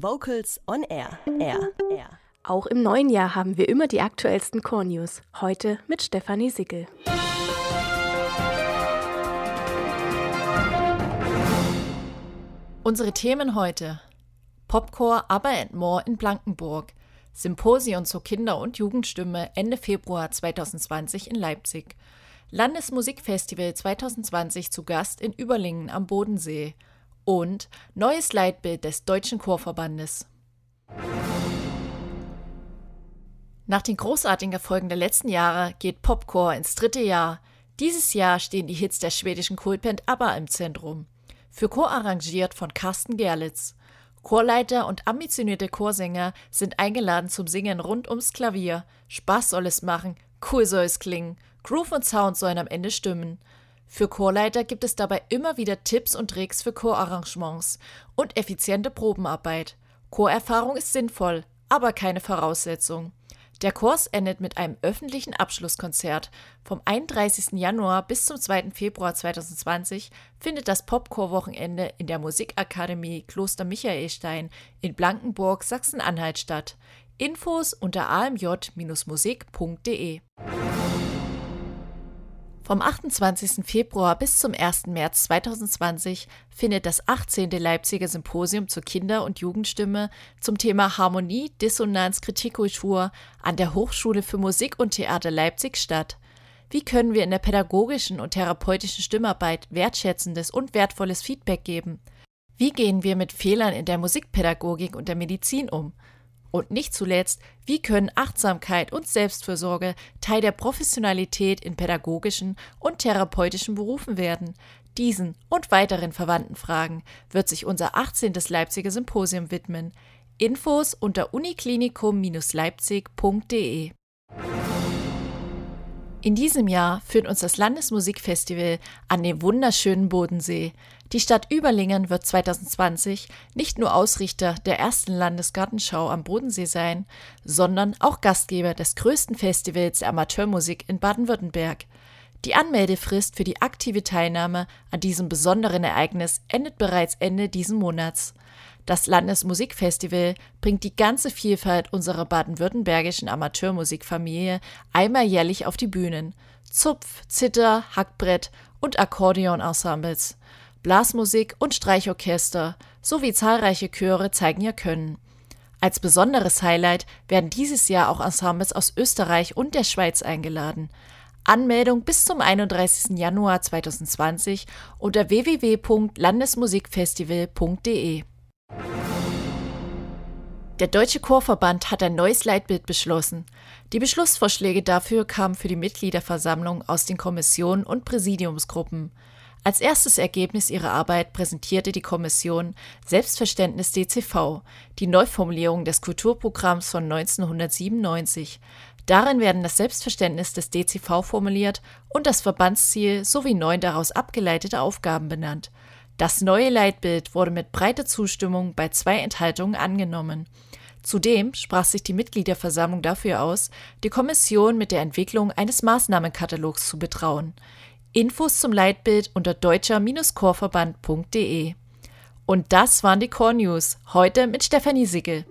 Vocals on Air. Air. Air. Auch im neuen Jahr haben wir immer die aktuellsten Core News. Heute mit Stefanie Sickel. Unsere Themen heute: Popcore Aber and More in Blankenburg, Symposion zur Kinder- und Jugendstimme Ende Februar 2020 in Leipzig, Landesmusikfestival 2020 zu Gast in Überlingen am Bodensee und neues Leitbild des Deutschen Chorverbandes. Nach den großartigen Erfolgen der letzten Jahre geht Popcore ins dritte Jahr. Dieses Jahr stehen die Hits der schwedischen Kultband ABBA im Zentrum. Für Chor arrangiert von Carsten Gerlitz. Chorleiter und ambitionierte Chorsänger sind eingeladen zum Singen rund ums Klavier. Spaß soll es machen, cool soll es klingen, Groove und Sound sollen am Ende stimmen. Für Chorleiter gibt es dabei immer wieder Tipps und Tricks für Chorarrangements und effiziente Probenarbeit. Chorerfahrung ist sinnvoll, aber keine Voraussetzung. Der Kurs endet mit einem öffentlichen Abschlusskonzert. Vom 31. Januar bis zum 2. Februar 2020 findet das Popcore-Wochenende in der Musikakademie Kloster Michaelstein in Blankenburg, Sachsen-Anhalt statt. Infos unter amj-musik.de. Vom 28. Februar bis zum 1. März 2020 findet das 18. Leipziger Symposium zur Kinder- und Jugendstimme zum Thema Harmonie, Dissonanz, Kritikkultur an der Hochschule für Musik und Theater Leipzig statt. Wie können wir in der pädagogischen und therapeutischen Stimmarbeit wertschätzendes und wertvolles Feedback geben? Wie gehen wir mit Fehlern in der Musikpädagogik und der Medizin um? Und nicht zuletzt, wie können Achtsamkeit und Selbstfürsorge Teil der Professionalität in pädagogischen und therapeutischen Berufen werden? Diesen und weiteren verwandten Fragen wird sich unser 18. Leipziger Symposium widmen. Infos unter uniklinikum-leipzig.de in diesem Jahr führt uns das Landesmusikfestival an den wunderschönen Bodensee. Die Stadt Überlingen wird 2020 nicht nur Ausrichter der ersten Landesgartenschau am Bodensee sein, sondern auch Gastgeber des größten Festivals der Amateurmusik in Baden-Württemberg. Die Anmeldefrist für die aktive Teilnahme an diesem besonderen Ereignis endet bereits Ende diesen Monats. Das Landesmusikfestival bringt die ganze Vielfalt unserer baden-württembergischen Amateurmusikfamilie einmal jährlich auf die Bühnen. Zupf, Zither, Hackbrett und Akkordeonensembles. Blasmusik und Streichorchester sowie zahlreiche Chöre zeigen ihr Können. Als besonderes Highlight werden dieses Jahr auch Ensembles aus Österreich und der Schweiz eingeladen. Anmeldung bis zum 31. Januar 2020 unter www.landesmusikfestival.de. Der Deutsche Chorverband hat ein neues Leitbild beschlossen. Die Beschlussvorschläge dafür kamen für die Mitgliederversammlung aus den Kommissionen und Präsidiumsgruppen. Als erstes Ergebnis ihrer Arbeit präsentierte die Kommission Selbstverständnis DCV, die Neuformulierung des Kulturprogramms von 1997. Darin werden das Selbstverständnis des DCV formuliert und das Verbandsziel sowie neun daraus abgeleitete Aufgaben benannt. Das neue Leitbild wurde mit breiter Zustimmung bei zwei Enthaltungen angenommen. Zudem sprach sich die Mitgliederversammlung dafür aus, die Kommission mit der Entwicklung eines Maßnahmenkatalogs zu betrauen. Infos zum Leitbild unter deutscher-chorverband.de. Und das waren die Core News, heute mit Stefanie Sickel.